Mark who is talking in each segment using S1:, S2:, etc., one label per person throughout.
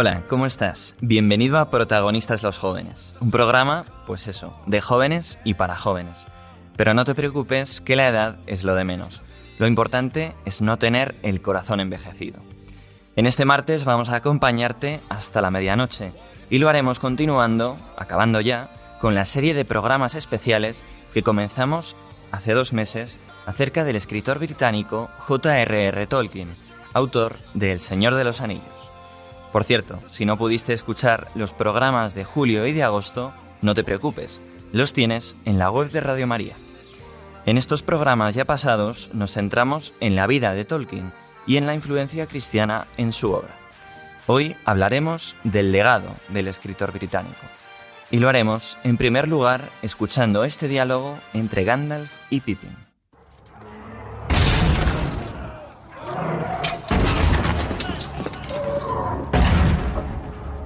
S1: Hola, ¿cómo estás? Bienvenido a Protagonistas los Jóvenes, un programa, pues eso, de jóvenes y para jóvenes. Pero no te preocupes que la edad es lo de menos. Lo importante es no tener el corazón envejecido. En este martes vamos a acompañarte hasta la medianoche y lo haremos continuando, acabando ya, con la serie de programas especiales que comenzamos hace dos meses acerca del escritor británico J.R.R. Tolkien, autor de El Señor de los Anillos. Por cierto, si no pudiste escuchar los programas de julio y de agosto, no te preocupes, los tienes en la web de Radio María. En estos programas ya pasados nos centramos en la vida de Tolkien y en la influencia cristiana en su obra. Hoy hablaremos del legado del escritor británico. Y lo haremos, en primer lugar, escuchando este diálogo entre Gandalf y Pippin.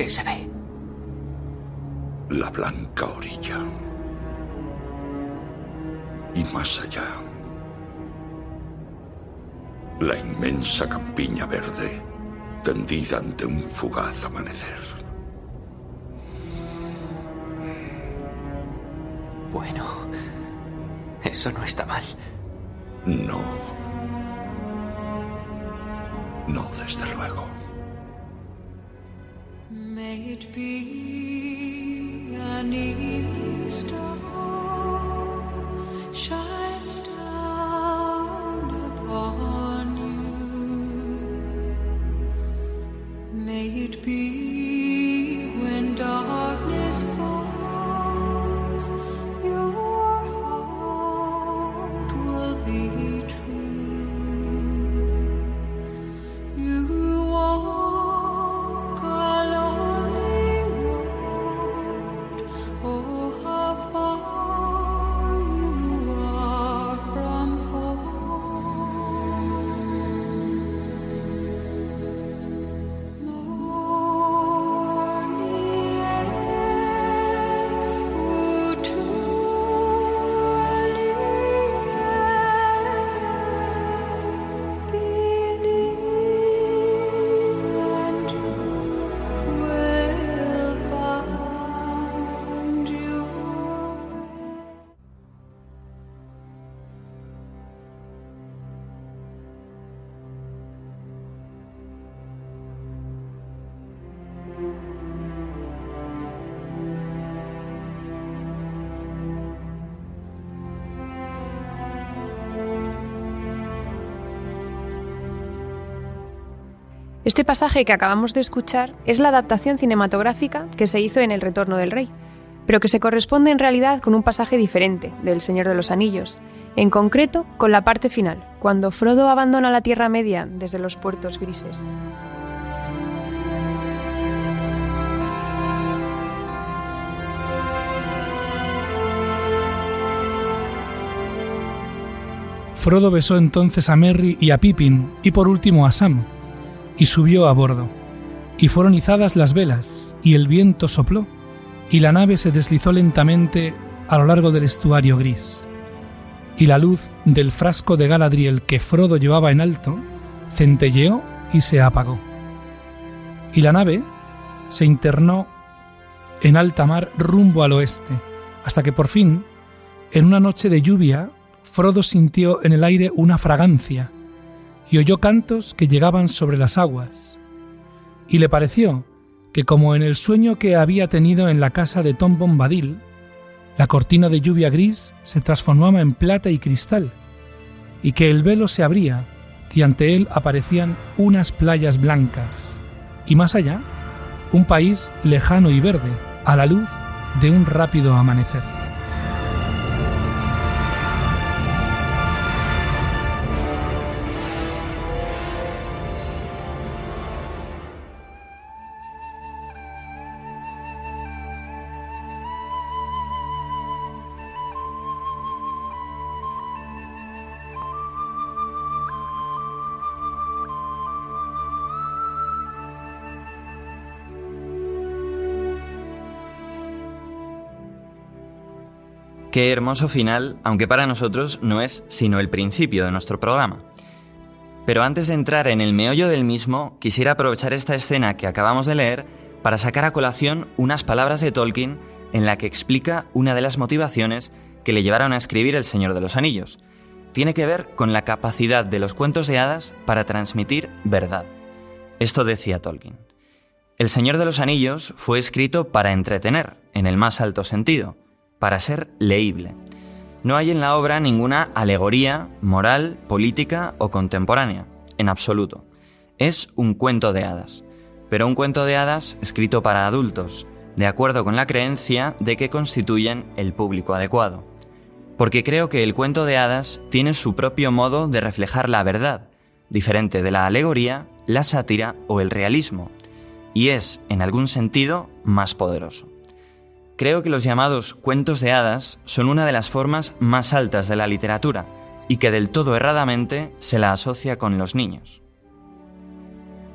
S2: ¿Qué se ve?
S3: la blanca orilla. Y más allá, la inmensa campiña verde tendida ante un fugaz amanecer.
S2: Bueno, eso no está mal.
S3: No. No, desde luego.
S4: It be an evening star
S5: Este pasaje que acabamos de escuchar es la adaptación cinematográfica que se hizo en El Retorno del Rey, pero que se corresponde en realidad con un pasaje diferente del Señor de los Anillos, en concreto con la parte final, cuando Frodo abandona la Tierra Media desde los puertos grises.
S6: Frodo besó entonces a Merry y a Pippin y por último a Sam, y subió a bordo. Y fueron izadas las velas, y el viento sopló, y la nave se deslizó lentamente a lo largo del estuario gris. Y la luz del frasco de Galadriel que Frodo llevaba en alto centelleó y se apagó. Y la nave se internó en alta mar rumbo al oeste, hasta que por fin, en una noche de lluvia, Frodo sintió en el aire una fragancia y oyó cantos que llegaban sobre las aguas. Y le pareció que como en el sueño que había tenido en la casa de Tom Bombadil, la cortina de lluvia gris se transformaba en plata y cristal, y que el velo se abría y ante él aparecían unas playas blancas, y más allá, un país lejano y verde, a la luz de un rápido amanecer.
S1: Qué hermoso final, aunque para nosotros no es sino el principio de nuestro programa. Pero antes de entrar en el meollo del mismo, quisiera aprovechar esta escena que acabamos de leer para sacar a colación unas palabras de Tolkien en la que explica una de las motivaciones que le llevaron a escribir El Señor de los Anillos. Tiene que ver con la capacidad de los cuentos de hadas para transmitir verdad. Esto decía Tolkien. El Señor de los Anillos fue escrito para entretener, en el más alto sentido, para ser leíble. No hay en la obra ninguna alegoría, moral, política o contemporánea, en absoluto. Es un cuento de hadas, pero un cuento de hadas escrito para adultos, de acuerdo con la creencia de que constituyen el público adecuado. Porque creo que el cuento de hadas tiene su propio modo de reflejar la verdad, diferente de la alegoría, la sátira o el realismo, y es, en algún sentido, más poderoso. Creo que los llamados cuentos de hadas son una de las formas más altas de la literatura y que del todo erradamente se la asocia con los niños.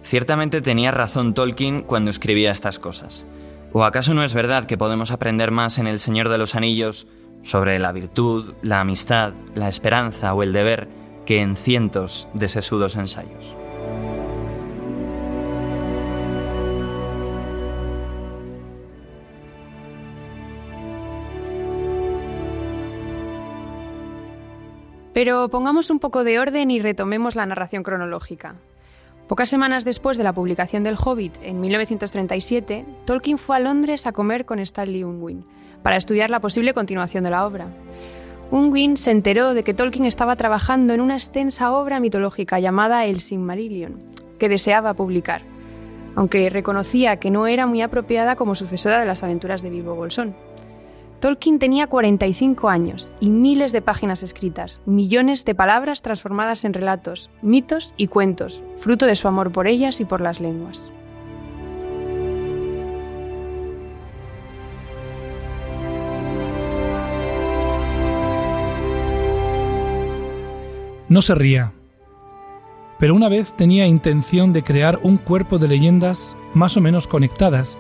S1: Ciertamente tenía razón Tolkien cuando escribía estas cosas. ¿O acaso no es verdad que podemos aprender más en El Señor de los Anillos sobre la virtud, la amistad, la esperanza o el deber que en cientos de sesudos ensayos?
S5: Pero pongamos un poco de orden y retomemos la narración cronológica. Pocas semanas después de la publicación del Hobbit, en 1937, Tolkien fue a Londres a comer con Stanley Unwin para estudiar la posible continuación de la obra. Unwin se enteró de que Tolkien estaba trabajando en una extensa obra mitológica llamada El Silmarillion, que deseaba publicar, aunque reconocía que no era muy apropiada como sucesora de las aventuras de Bilbo Bolsón. Tolkien tenía 45 años y miles de páginas escritas, millones de palabras transformadas en relatos, mitos y cuentos, fruto de su amor por ellas y por las lenguas.
S6: No se ría, pero una vez tenía intención de crear un cuerpo de leyendas más o menos conectadas,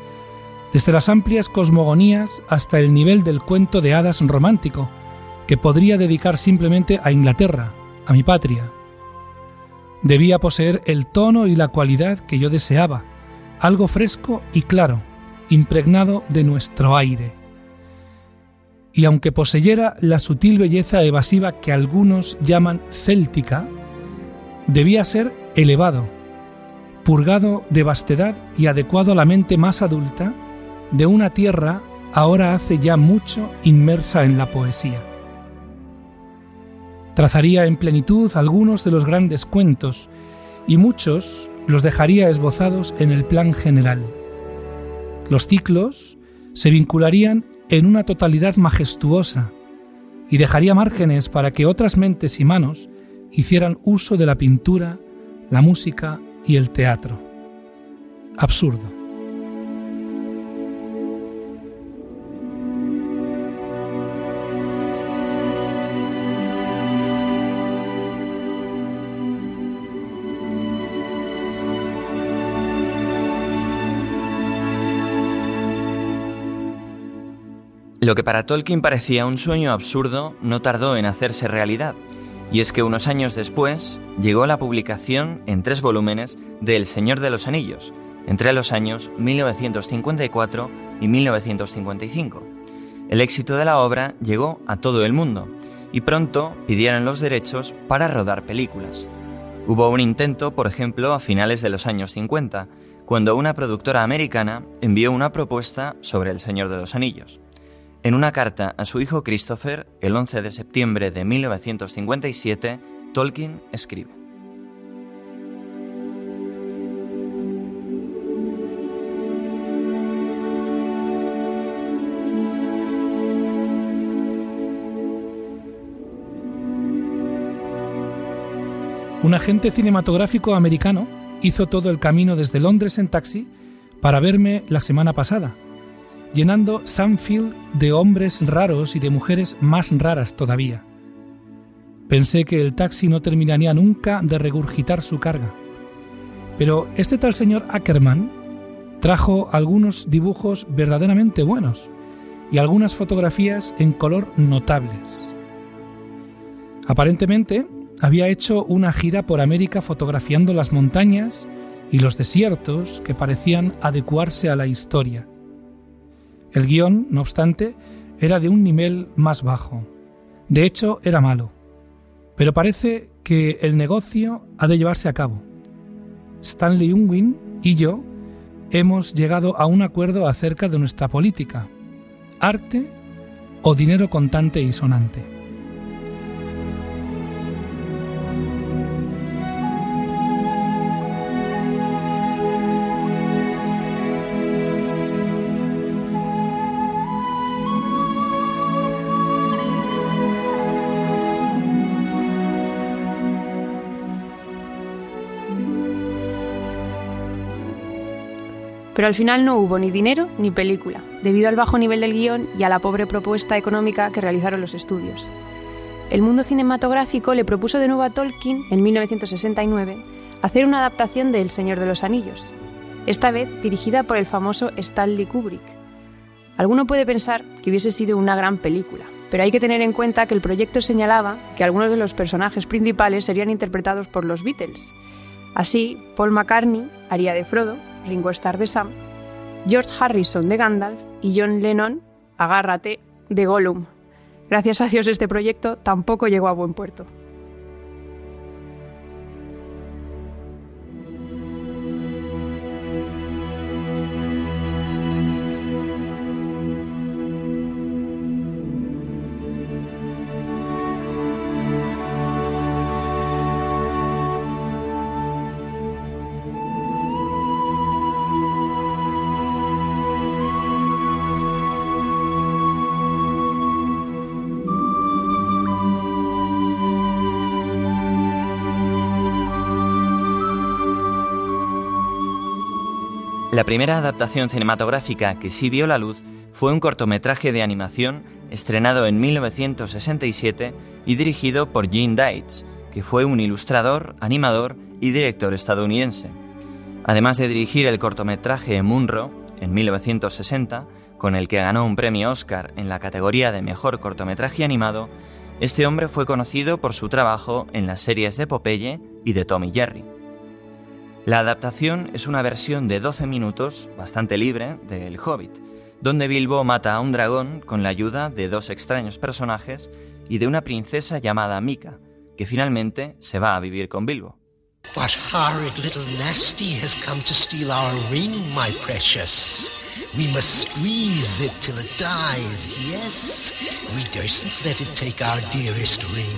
S6: desde las amplias cosmogonías hasta el nivel del cuento de hadas romántico, que podría dedicar simplemente a Inglaterra, a mi patria. Debía poseer el tono y la cualidad que yo deseaba, algo fresco y claro, impregnado de nuestro aire. Y aunque poseyera la sutil belleza evasiva que algunos llaman céltica, debía ser elevado, purgado de vastedad y adecuado a la mente más adulta de una tierra ahora hace ya mucho inmersa en la poesía. Trazaría en plenitud algunos de los grandes cuentos y muchos los dejaría esbozados en el plan general. Los ciclos se vincularían en una totalidad majestuosa y dejaría márgenes para que otras mentes y manos hicieran uso de la pintura, la música y el teatro. Absurdo.
S1: Lo que para Tolkien parecía un sueño absurdo no tardó en hacerse realidad, Y es que unos años después llegó la publicación en tres volúmenes de El Señor de los Anillos, entre los años 1954 y 1955. El éxito de la obra llegó a todo el mundo y pronto pidieron los derechos para rodar películas. Hubo un intento, por ejemplo, a finales de los años 50, cuando una productora americana envió una propuesta sobre El Señor de los Anillos. En una carta a su hijo Christopher, el 11 de septiembre de 1957, Tolkien escribe.
S6: Un agente cinematográfico americano hizo todo el camino desde Londres en taxi para verme la semana pasada, llenando Sanfield de hombres raros y de mujeres más raras todavía. Pensé que el taxi no terminaría nunca de regurgitar su carga. Pero este tal señor Ackerman trajo algunos dibujos verdaderamente buenos y algunas fotografías en color notables. Aparentemente, había hecho una gira por América fotografiando las montañas y los desiertos que parecían adecuarse a la historia. El guion, no obstante, era de un nivel más bajo. De hecho, era malo. Pero parece que el negocio ha de llevarse a cabo. Stanley Unwin y yo hemos llegado a un acuerdo acerca de nuestra política. Arte o dinero contante y sonante.
S5: Pero al final no hubo ni dinero ni película, debido al bajo nivel del guion y a la pobre propuesta económica que realizaron los estudios. El mundo cinematográfico le propuso de nuevo a Tolkien, en 1969, hacer una adaptación de El Señor de los Anillos, esta vez dirigida por el famoso Stanley Kubrick. Alguno puede pensar que hubiese sido una gran película, pero hay que tener en cuenta que el proyecto señalaba que algunos de los personajes principales serían interpretados por los Beatles. Así, Paul McCartney haría de Frodo, Ringo Starr de Sam, George Harrison de Gandalf y John Lennon, agárrate, de Gollum. Gracias a Dios este proyecto tampoco llegó a buen puerto.
S1: La primera adaptación cinematográfica que sí vio la luz fue un cortometraje de animación estrenado en 1967 y dirigido por Gene Dietz, que fue un ilustrador, animador y director estadounidense. Además de dirigir el cortometraje Munro en 1960, con el que ganó un premio Oscar en la categoría de mejor cortometraje animado, este hombre fue conocido por su trabajo en las series de Popeye y de Tommy Jerry. La adaptación es una versión de 12 minutos, bastante libre, de El Hobbit, donde Bilbo mata a un dragón con la ayuda de dos extraños personajes y de una princesa llamada Mika, que finalmente se va a vivir con Bilbo.
S7: What horrid little nasty has come to steal our ring, my precious? We must squeeze it till it dies, yes? We durstn't let it take our dearest ring,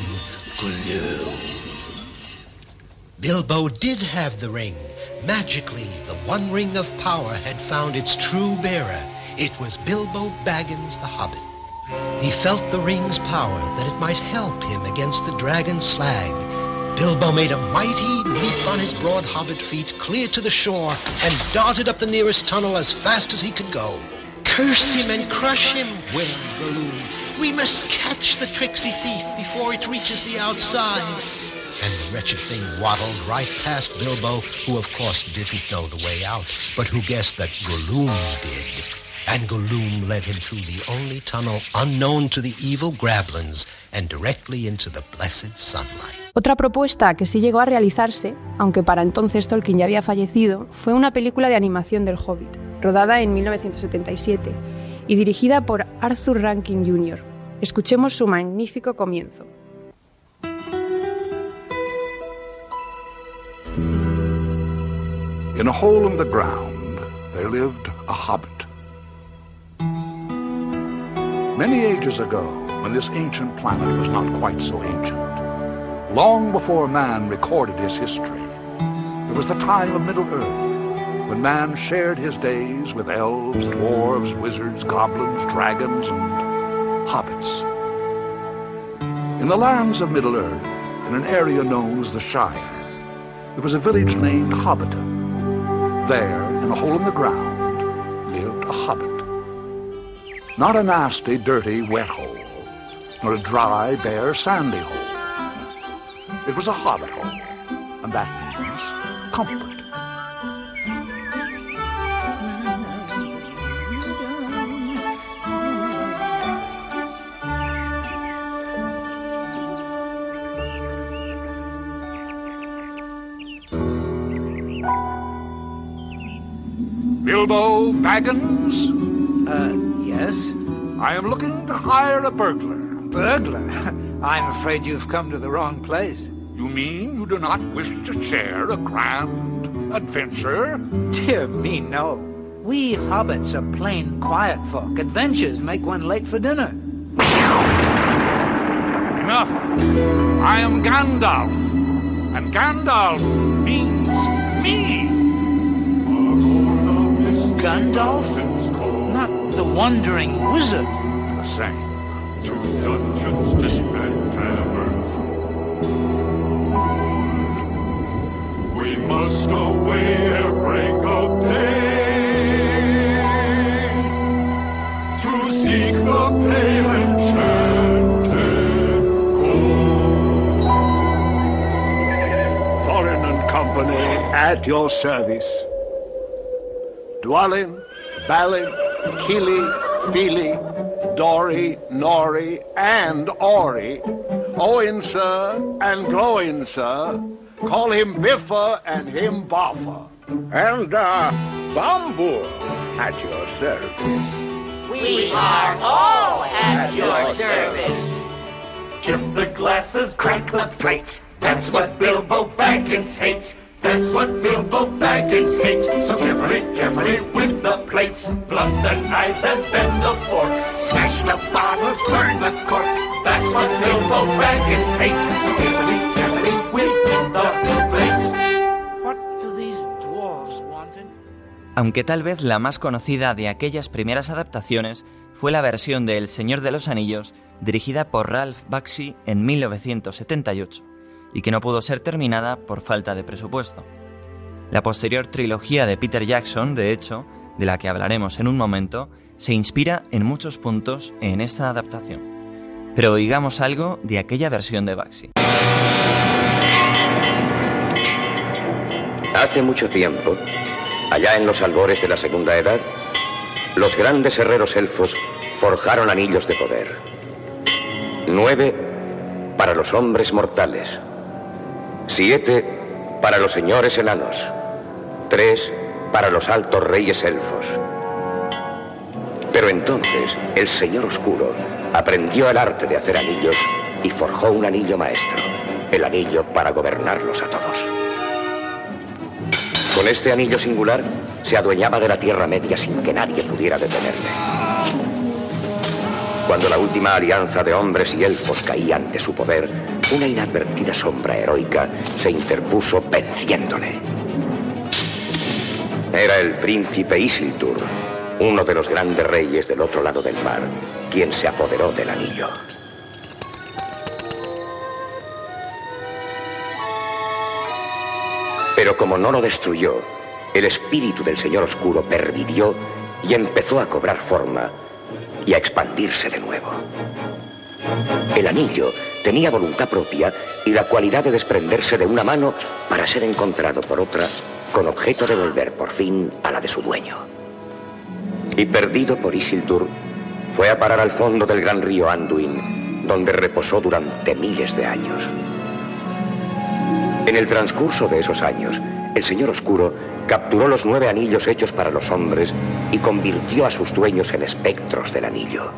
S7: Gloom. Bilbo did have the ring. Magically, the one ring of power had found its true bearer. It was Bilbo Baggins the Hobbit. He felt the ring's power that it might help him against the dragon slag. Bilbo made a mighty leap on his broad hobbit feet clear to the shore and darted up the nearest tunnel as fast as he could go. Curse him and crush him, wailed. We must catch the tricksy thief before it reaches the outside. Wretched thing waddled right past Bilbo, who of course didn't know the way out, but who guessed that Gloom did. And Gloom led him through the only tunnel unknown to the evil Grablins and directly into the blessed sunlight.
S5: Otra propuesta que sí llegó a realizarse, aunque para entonces Tolkien ya había fallecido, fue una película de animación del Hobbit, rodada en 1977 y dirigida por Arthur Rankin Jr. Escuchemos su magnífico comienzo.
S8: In a hole in the ground, there lived a hobbit. Many ages ago, when this ancient planet was not quite so ancient, long before man recorded his history, it was the time of Middle Earth, when man shared his days with elves, dwarves, wizards, goblins, dragons, and hobbits. In the lands of Middle Earth, in an area known as the Shire, there was a village named Hobbiton. There, in a hole in the ground, lived a hobbit. Not a nasty, dirty, wet hole, nor a dry, bare, sandy hole. It was a hobbit hole, and that means comfort. Bilbo
S9: Uh, yes?
S8: I am looking to hire a burglar.
S9: Burglar? I'm afraid you've come to the wrong place.
S8: You mean you do not wish to share a grand adventure?
S9: Dear me, no. We hobbits are plain quiet folk. Adventures make one late for dinner.
S8: Enough. I am Gandalf. And Gandalf means
S9: Gandalf? Not the wandering wizard.
S8: The same.
S10: To dungeons, fishing and caverns. We must away at break of day to seek the pale enchanted gold.
S8: Thorin and company at your service. Dwalin, Balin, Keely, Feely, Dory, Nori, and Ori. Owen, sir, and Glowin, sir. Call him Biffa and him Boffa.
S11: And, uh, Bamboo at your service.
S12: We are all at your service.
S10: Chip the glasses, crack the plates. That's what Bilbo Baggins hates. That's what Bilbo Baggins hates. So carefully, carefully with the plates. Blunt the knives and bend the forks. Smash the bottles, burn the corks. That's what Bilbo Baggins hates. So carefully, carefully with the plates.
S9: What do these dwarves want
S1: Aunque tal vez la más conocida de aquellas primeras adaptaciones fue la versión de El Señor de los Anillos dirigida por Ralph Bakshi en 1978 y que no pudo ser terminada por falta de presupuesto. La posterior trilogía de Peter Jackson, de hecho, de la que hablaremos en un momento, se inspira en muchos puntos en esta adaptación. Pero oigamos algo de aquella versión de Bakshi.
S13: Hace mucho tiempo, allá en los albores de la Segunda Edad, los grandes herreros elfos forjaron anillos de poder. Nueve para los hombres mortales, siete para los señores enanos, tres para los altos reyes elfos. Pero entonces el Señor Oscuro aprendió el arte de hacer anillos y forjó un anillo maestro, el anillo para gobernarlos a todos. Con este anillo singular se adueñaba de la Tierra Media sin que nadie pudiera detenerle. Cuando la última alianza de hombres y elfos caía ante su poder, una inadvertida sombra heroica se interpuso venciéndole. Era el príncipe Isildur, uno de los grandes reyes del otro lado del mar, quien se apoderó del anillo. Pero como no lo destruyó, el espíritu del Señor Oscuro pervivió y empezó a cobrar forma y a expandirse de nuevo. El anillo tenía voluntad propia y la cualidad de desprenderse de una mano para ser encontrado por otra con objeto de volver por fin a la de su dueño. Y perdido por Isildur, fue a parar al fondo del gran río Anduin, donde reposó durante miles de años. En el transcurso de esos años, el Señor Oscuro capturó los nueve anillos hechos para los hombres y convirtió a sus dueños en espectros del anillo.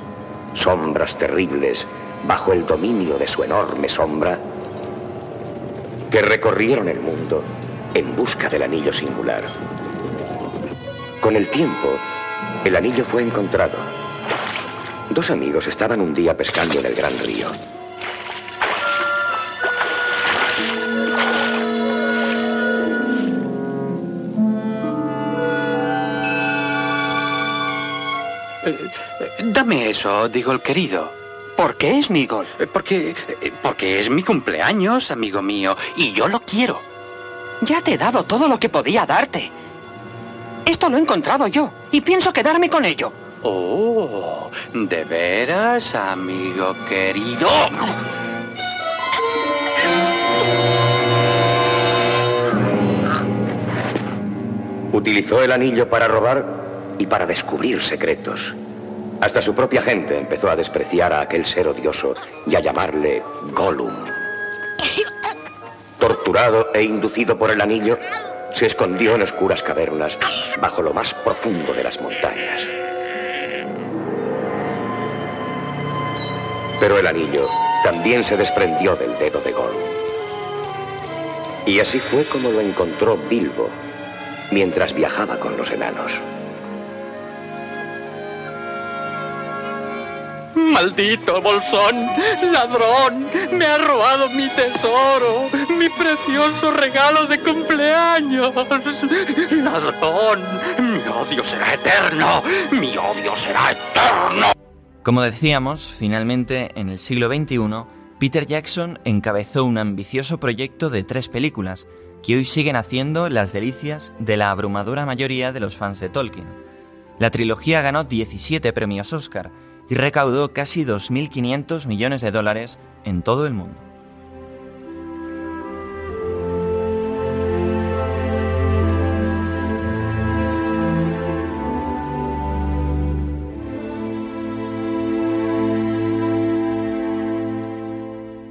S13: Sombras terribles bajo el dominio de su enorme sombra que recorrieron el mundo en busca del anillo singular. Con el tiempo, el anillo fue encontrado. Dos amigos estaban un día pescando en el gran río.
S14: Dame eso, digo el querido. ¿Por qué es Migol? Porque, eh, porque es mi cumpleaños, amigo mío, y yo lo quiero.
S15: Ya te he dado todo lo que podía darte. Esto lo he encontrado yo y pienso quedarme con ello.
S14: Oh, ¿de veras, amigo querido?
S13: Utilizó el anillo para robar y para descubrir secretos. Hasta su propia gente empezó a despreciar a aquel ser odioso y a llamarle Gollum. Torturado e inducido por el anillo, se escondió en oscuras cavernas bajo lo más profundo de las montañas. Pero el anillo también se desprendió del dedo de Gollum. Y así fue como lo encontró Bilbo mientras viajaba con los enanos.
S15: Maldito bolsón, ladrón, me ha robado mi tesoro, mi precioso regalo de cumpleaños. Ladrón, mi odio será eterno, mi odio será eterno.
S1: Como decíamos, finalmente, en el siglo XXI, Peter Jackson encabezó un ambicioso proyecto de tres películas que hoy siguen haciendo las delicias de la abrumadora mayoría de los fans de Tolkien. La trilogía ganó 17 premios Oscar y recaudó casi 2.500 millones de dólares en todo el mundo.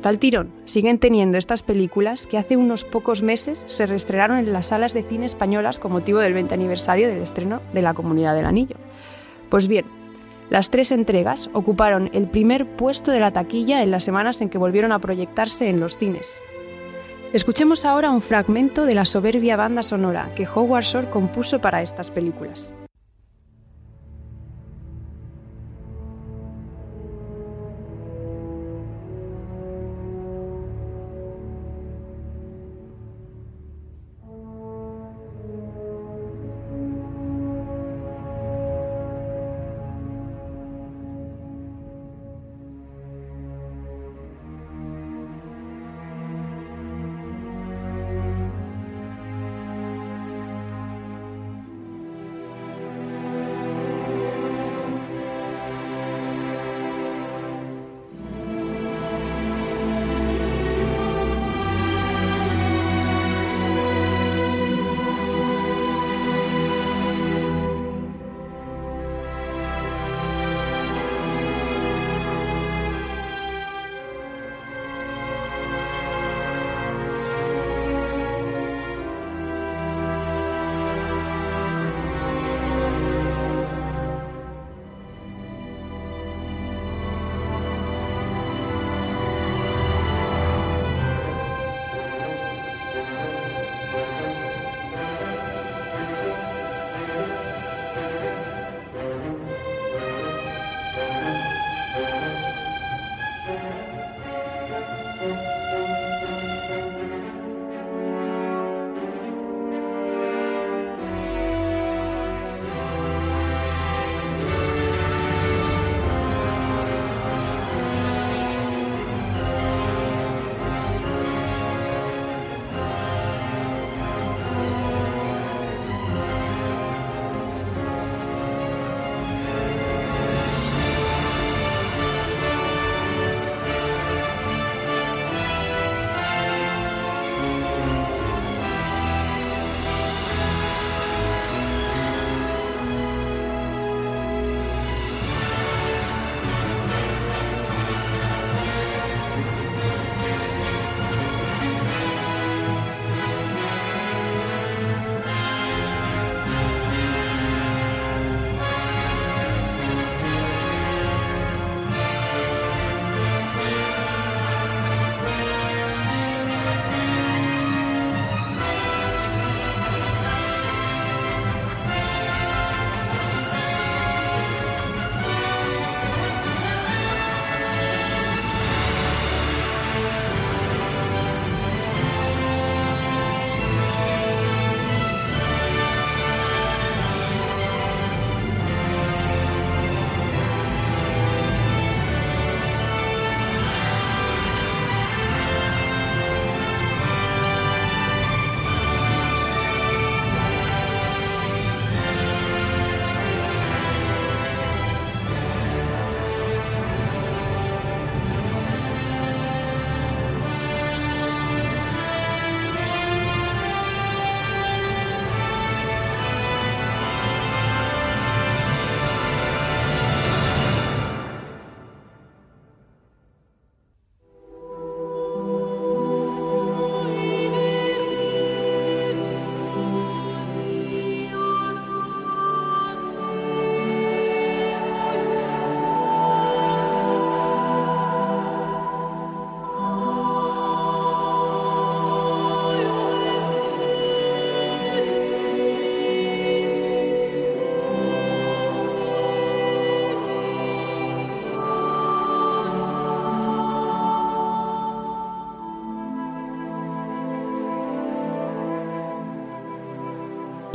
S5: Tal tirón siguen teniendo estas películas que hace unos pocos meses se reestrenaron en las salas de cine españolas con motivo del 20 aniversario del estreno de La Comunidad del Anillo. Pues bien, las tres entregas ocuparon el primer puesto de la taquilla en las semanas en que volvieron a proyectarse en los cines. Escuchemos ahora un fragmento de la soberbia banda sonora que Howard Shore compuso para estas películas.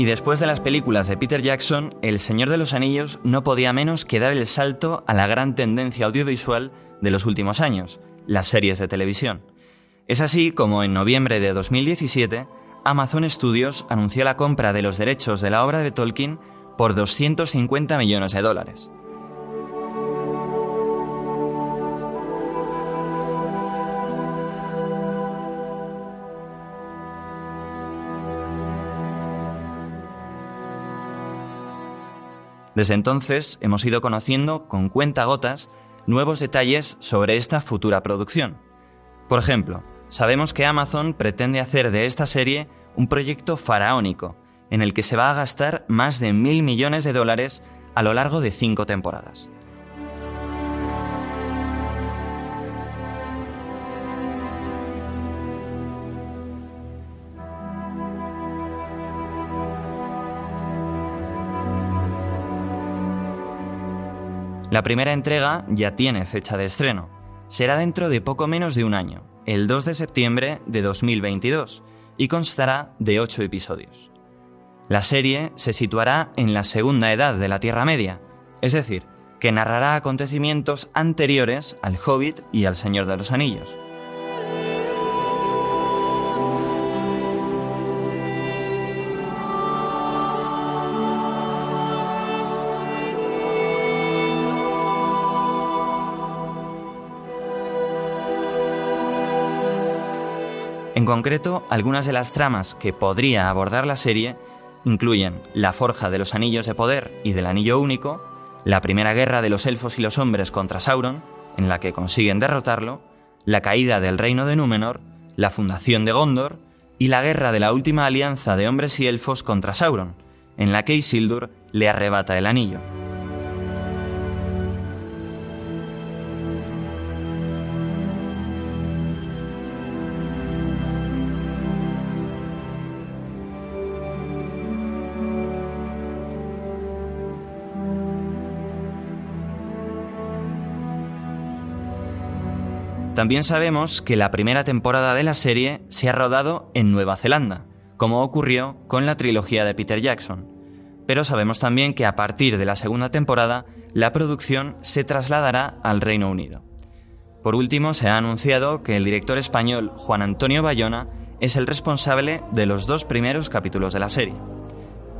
S1: Y después de las películas de Peter Jackson, El Señor de los Anillos no podía menos que dar el salto a la gran tendencia audiovisual de los últimos años, las series de televisión. Es así como en noviembre de 2017, Amazon Studios anunció la compra de los derechos de la obra de Tolkien por 250 millones de dólares. Desde entonces hemos ido conociendo con cuentagotas nuevos detalles sobre esta futura producción. Por ejemplo, sabemos que Amazon pretende hacer de esta serie un proyecto faraónico, en el que se va a gastar más de mil millones de dólares a lo largo de cinco temporadas. La primera entrega ya tiene fecha de estreno. Será dentro de poco menos de un año, el 2 de septiembre de 2022, y constará de ocho episodios. La serie se situará en la segunda edad de la Tierra Media, es decir, que narrará acontecimientos anteriores al Hobbit y al Señor de los Anillos. En concreto, algunas de las tramas que podría abordar la serie incluyen la forja de los anillos de poder y del anillo único, la primera guerra de los elfos y los hombres contra Sauron, en la que consiguen derrotarlo, la caída del reino de Númenor, la fundación de Gondor y la guerra de la última alianza de hombres y elfos contra Sauron, en la que Isildur le arrebata el anillo. También sabemos que la primera temporada de la serie se ha rodado en Nueva Zelanda, como ocurrió con la trilogía de Peter Jackson. Pero sabemos también que a partir de la segunda temporada la producción se trasladará al Reino Unido. Por último, se ha anunciado que el director español Juan Antonio Bayona es el responsable de los dos primeros capítulos de la serie.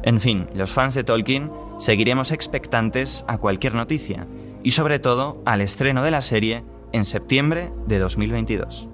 S1: En fin, los fans de Tolkien seguiremos expectantes a cualquier noticia y sobre todo al estreno de la serie en septiembre de 2022.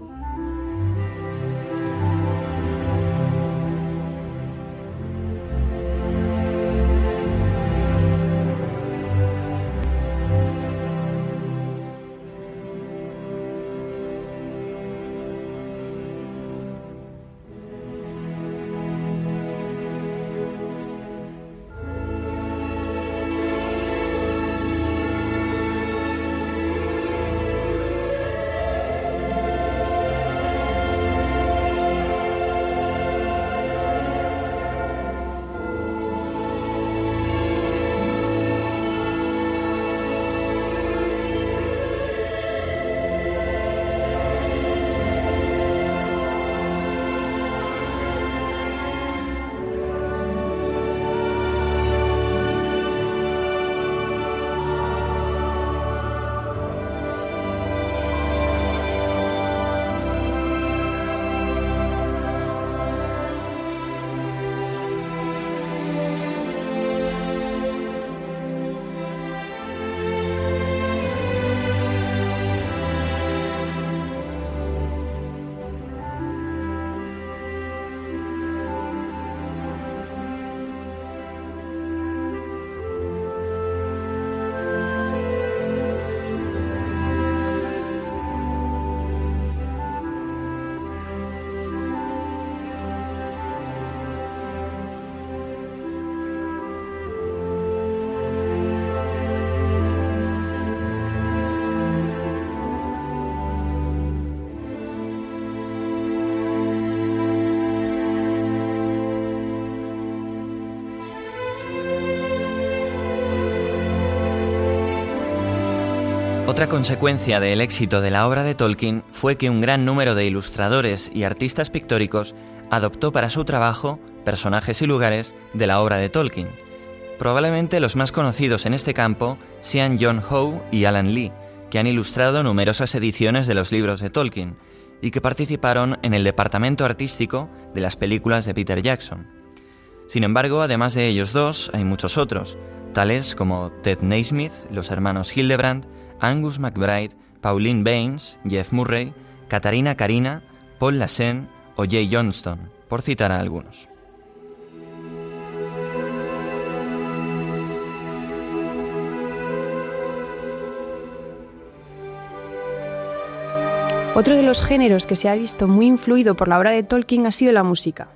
S1: Otra consecuencia del éxito de la obra de Tolkien fue que un gran número de ilustradores y artistas pictóricos adoptó para su trabajo personajes y lugares de la obra de Tolkien. Probablemente los más conocidos en este campo sean John Howe y Alan Lee, que han ilustrado numerosas ediciones de los libros de Tolkien y que participaron en el departamento artístico de las películas de Peter Jackson. Sin embargo, además de ellos dos, hay muchos otros, tales como Ted Naismith, los hermanos Hildebrand, Angus McBride, Pauline Baines, Jeff Murray, Katarina Karina, Paul Lassen o Jay Johnston, por citar a algunos.
S5: Otro de los géneros que se ha visto muy influido por la obra de Tolkien ha sido la música.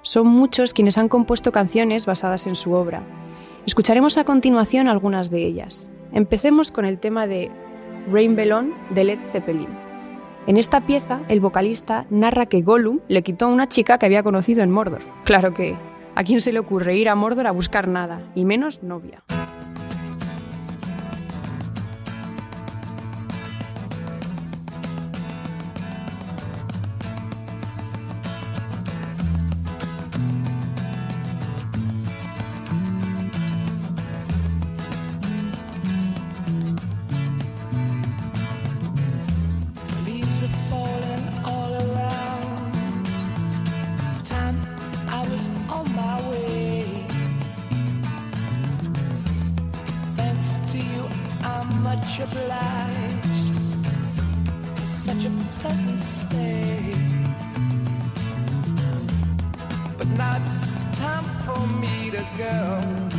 S5: Son muchos quienes han compuesto canciones basadas en su obra. Escucharemos a continuación algunas de ellas. Empecemos con el tema de Rain Bellon de Led Zeppelin. En esta pieza, el vocalista narra que Gollum le quitó a una chica que había conocido en Mordor. Claro que, ¿a quién se le ocurre ir a Mordor a buscar nada, y menos novia?
S16: Much obliged. for Such a pleasant stay. But now it's time for me to go.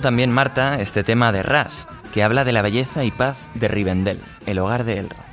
S17: También Marta este tema de Ras, que habla de la belleza y paz de Rivendell, el hogar de Elrond.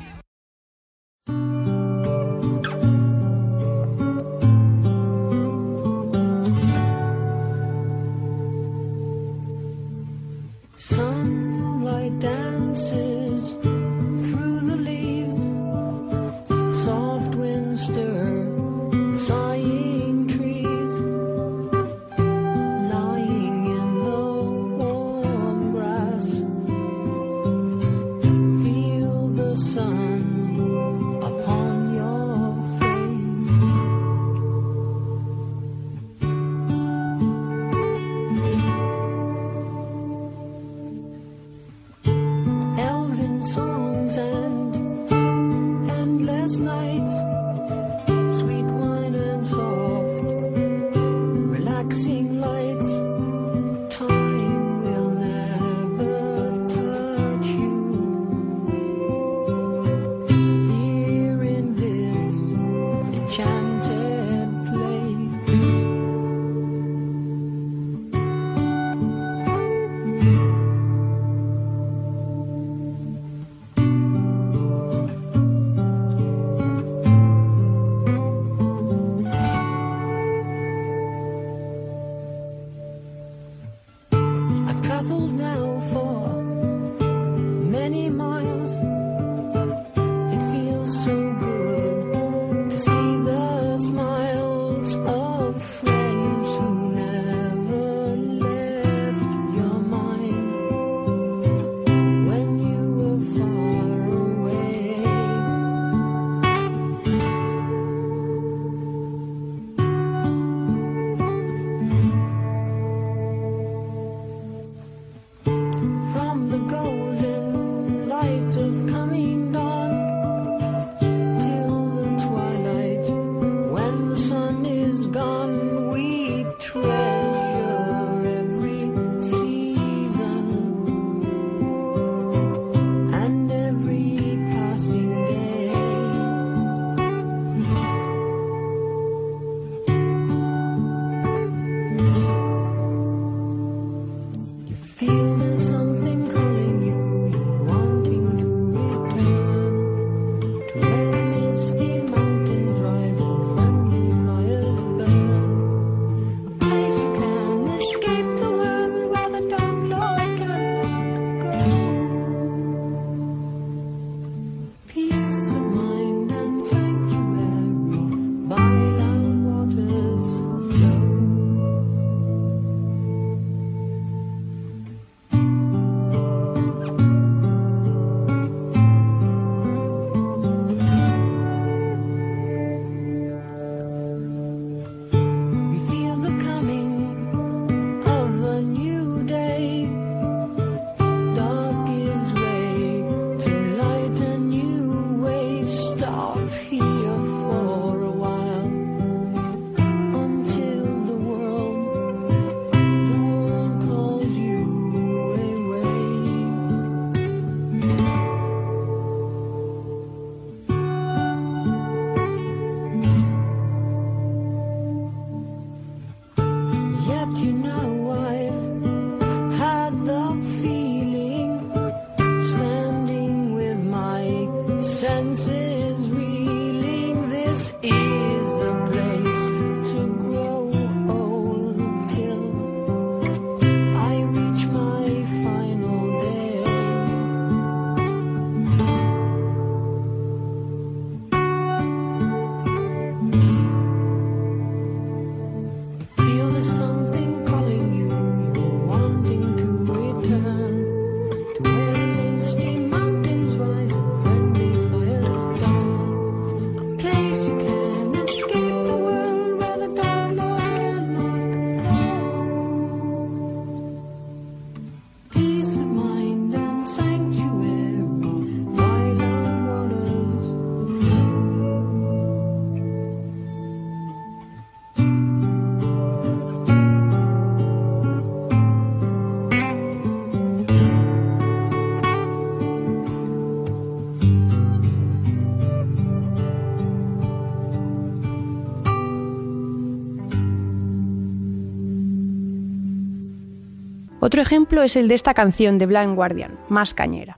S18: Otro ejemplo es el de esta canción de Blind Guardian, más cañera.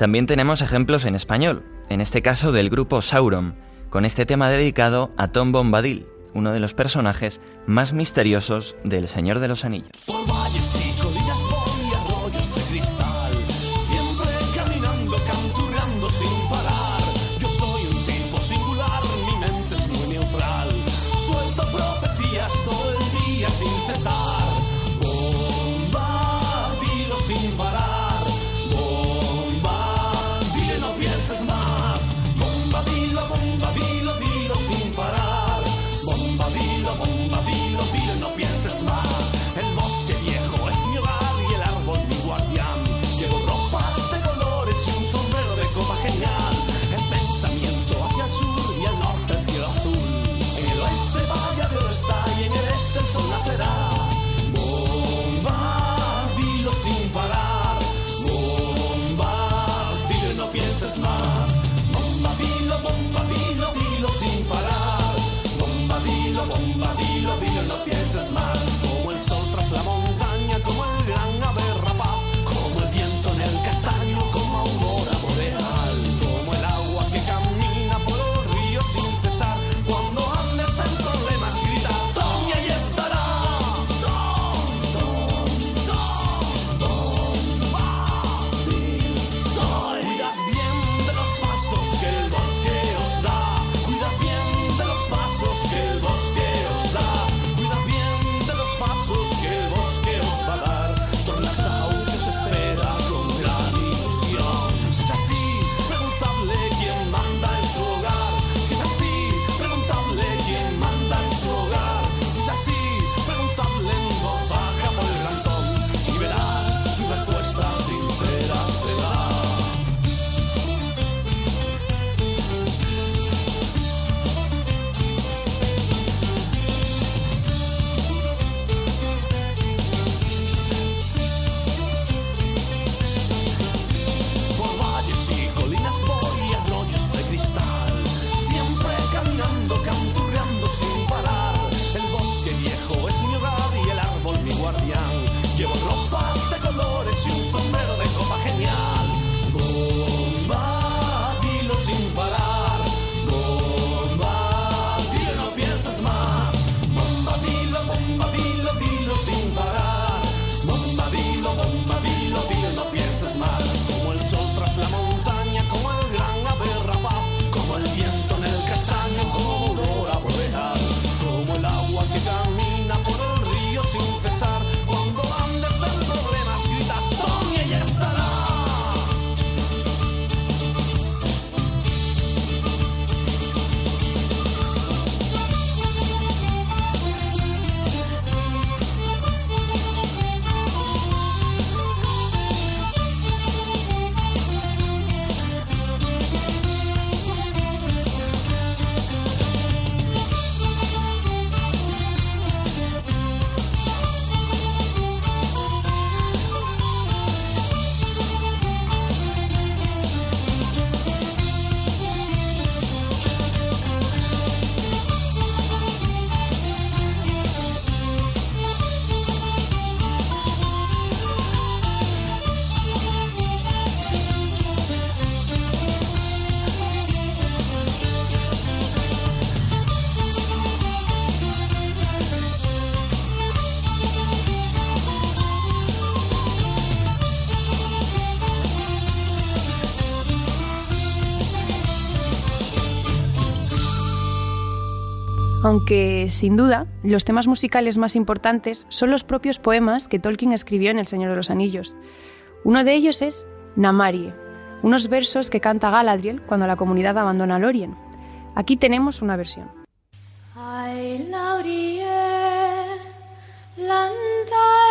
S19: También tenemos ejemplos en español, en este caso del grupo Sauron, con este tema dedicado a Tom Bombadil, uno de los personajes más misteriosos del Señor de los Anillos.
S5: Aunque, sin duda, los temas musicales más importantes son los propios poemas que Tolkien escribió en El Señor de los Anillos. Uno de ellos es Namarie, unos versos que canta Galadriel cuando la comunidad abandona Lorien. Aquí tenemos una versión.
S4: Ai laurie lantar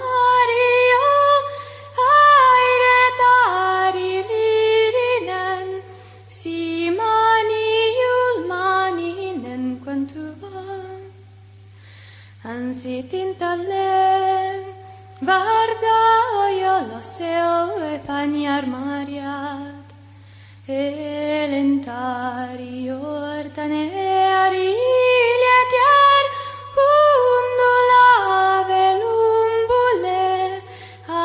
S4: seove faniar mariat elentari ortane ariliatiar cum nula velum bule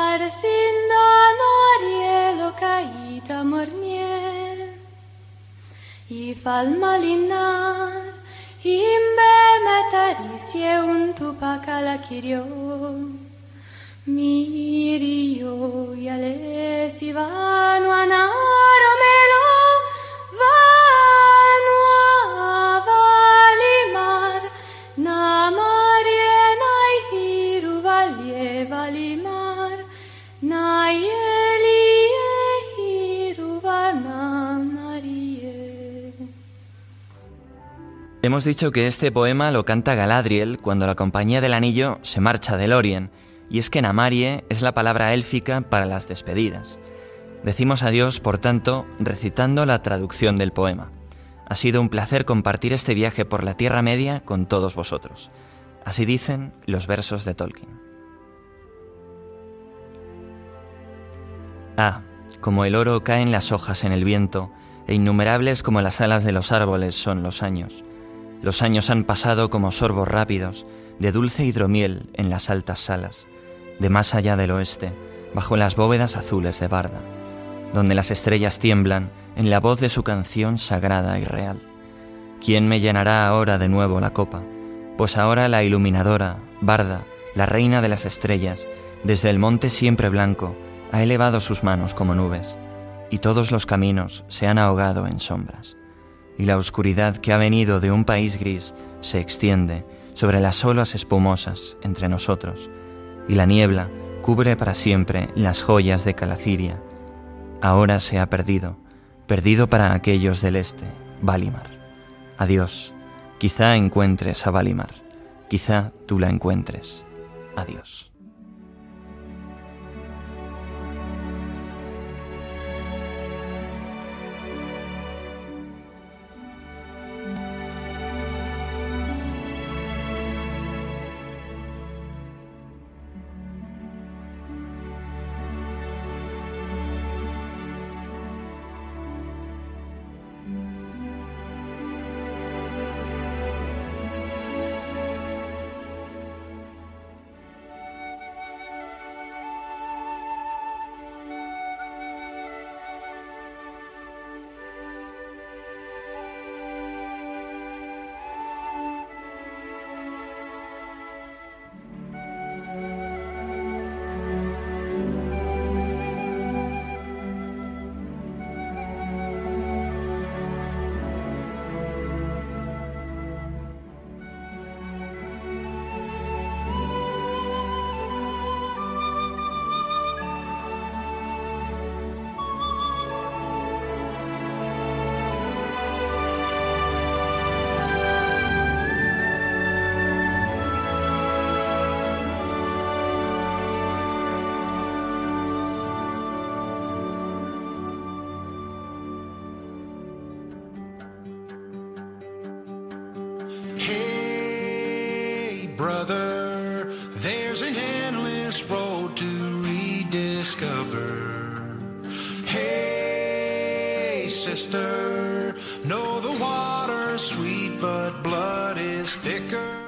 S4: arsinda norie locaita mornie i fal malinar imbe metaris eun tupac ala kirion
S1: Hemos dicho que este poema lo canta Galadriel cuando la Compañía del Anillo se marcha de Lorien, y es que Namarie es la palabra élfica para las despedidas. Decimos adiós, por tanto, recitando la traducción del poema. Ha sido un placer compartir este viaje por la Tierra Media con todos vosotros. Así dicen los versos de Tolkien. Ah, como el oro caen las hojas en el viento, e innumerables como las alas de los árboles son los años. Los años han pasado como sorbos rápidos de dulce hidromiel en las altas salas, de más allá del oeste, bajo las bóvedas azules de Barda, donde las estrellas tiemblan en la voz de su canción sagrada y real. ¿Quién me llenará ahora de nuevo la copa? Pues ahora la iluminadora, Barda, la reina de las estrellas, desde el monte siempre blanco, ha elevado sus manos como nubes, y todos los caminos se han ahogado en sombras, y la oscuridad que ha venido de un país gris se extiende sobre las olas espumosas entre nosotros, y la niebla cubre para siempre las joyas de Calaciria. Ahora se ha perdido, perdido para aquellos del este, Valimar. Adiós, quizá encuentres a Valimar, quizá tú la encuentres. Adiós.